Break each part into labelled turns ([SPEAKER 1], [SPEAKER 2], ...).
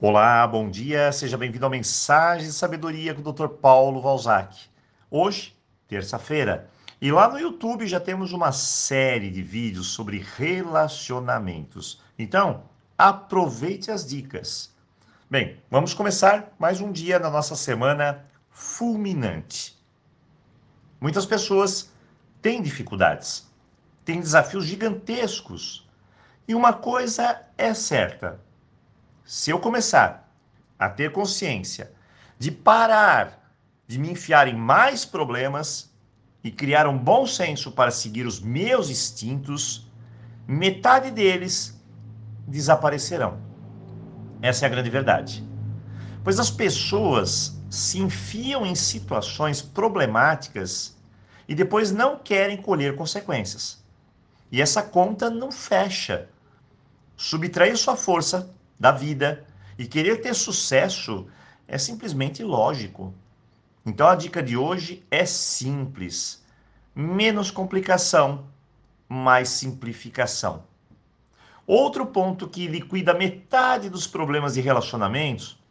[SPEAKER 1] Olá, bom dia, seja bem-vindo ao Mensagem de Sabedoria com o Dr. Paulo Valzac. Hoje, terça-feira, e lá no YouTube já temos uma série de vídeos sobre relacionamentos. Então, aproveite as dicas. Bem, vamos começar mais um dia na nossa semana fulminante. Muitas pessoas têm dificuldades, têm desafios gigantescos. E uma coisa é certa: se eu começar a ter consciência de parar de me enfiar em mais problemas e criar um bom senso para seguir os meus instintos, metade deles desaparecerão. Essa é a grande verdade. Pois as pessoas se enfiam em situações problemáticas e depois não querem colher consequências. E essa conta não fecha. Subtrair sua força da vida e querer ter sucesso é simplesmente ilógico. Então a dica de hoje é simples: menos complicação, mais simplificação. Outro ponto que liquida metade dos problemas de relacionamentos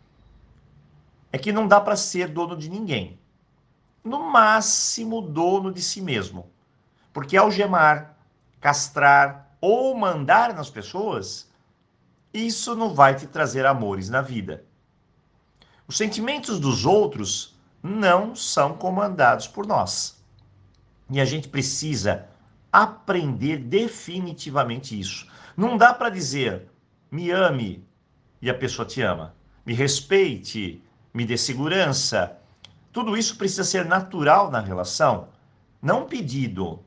[SPEAKER 1] é que não dá para ser dono de ninguém. No máximo, dono de si mesmo. Porque algemar, castrar ou mandar nas pessoas isso não vai te trazer amores na vida. Os sentimentos dos outros não são comandados por nós. E a gente precisa aprender definitivamente isso. Não dá para dizer me ame e a pessoa te ama. Me respeite, me dê segurança. Tudo isso precisa ser natural na relação, não pedido.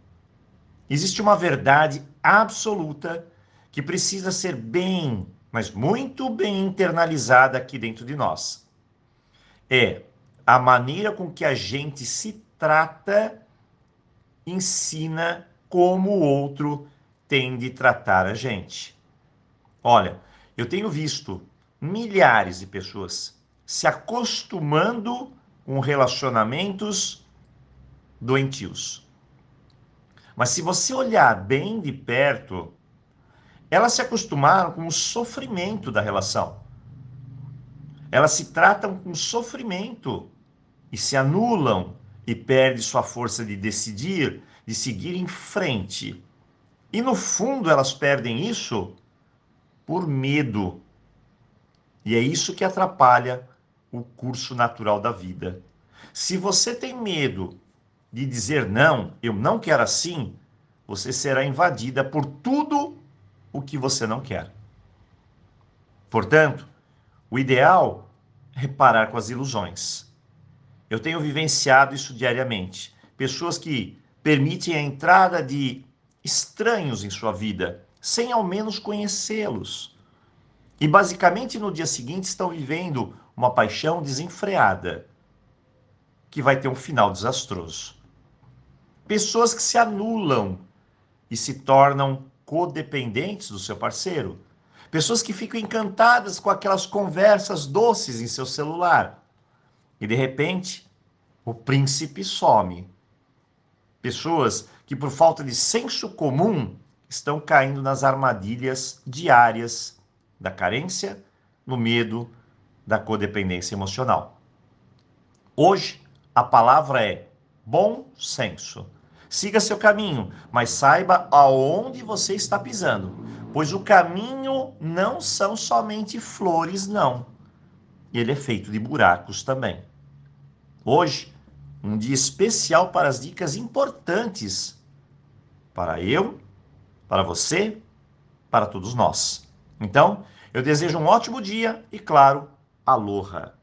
[SPEAKER 1] Existe uma verdade absoluta que precisa ser bem mas muito bem internalizada aqui dentro de nós. É a maneira com que a gente se trata ensina como o outro tem de tratar a gente. Olha, eu tenho visto milhares de pessoas se acostumando com relacionamentos doentios. Mas se você olhar bem de perto, elas se acostumaram com o sofrimento da relação. Elas se tratam com sofrimento e se anulam e perdem sua força de decidir, de seguir em frente. E no fundo elas perdem isso por medo. E é isso que atrapalha o curso natural da vida. Se você tem medo de dizer não, eu não quero assim, você será invadida por tudo o que você não quer. Portanto, o ideal é parar com as ilusões. Eu tenho vivenciado isso diariamente. Pessoas que permitem a entrada de estranhos em sua vida, sem ao menos conhecê-los. E basicamente no dia seguinte estão vivendo uma paixão desenfreada, que vai ter um final desastroso. Pessoas que se anulam e se tornam codependentes do seu parceiro. Pessoas que ficam encantadas com aquelas conversas doces em seu celular. E de repente, o príncipe some. Pessoas que, por falta de senso comum, estão caindo nas armadilhas diárias da carência, no medo, da codependência emocional. Hoje, a palavra é bom senso. Siga seu caminho, mas saiba aonde você está pisando, pois o caminho não são somente flores, não. Ele é feito de buracos também. Hoje, um dia especial para as dicas importantes para eu, para você, para todos nós. Então, eu desejo um ótimo dia e, claro, aloha!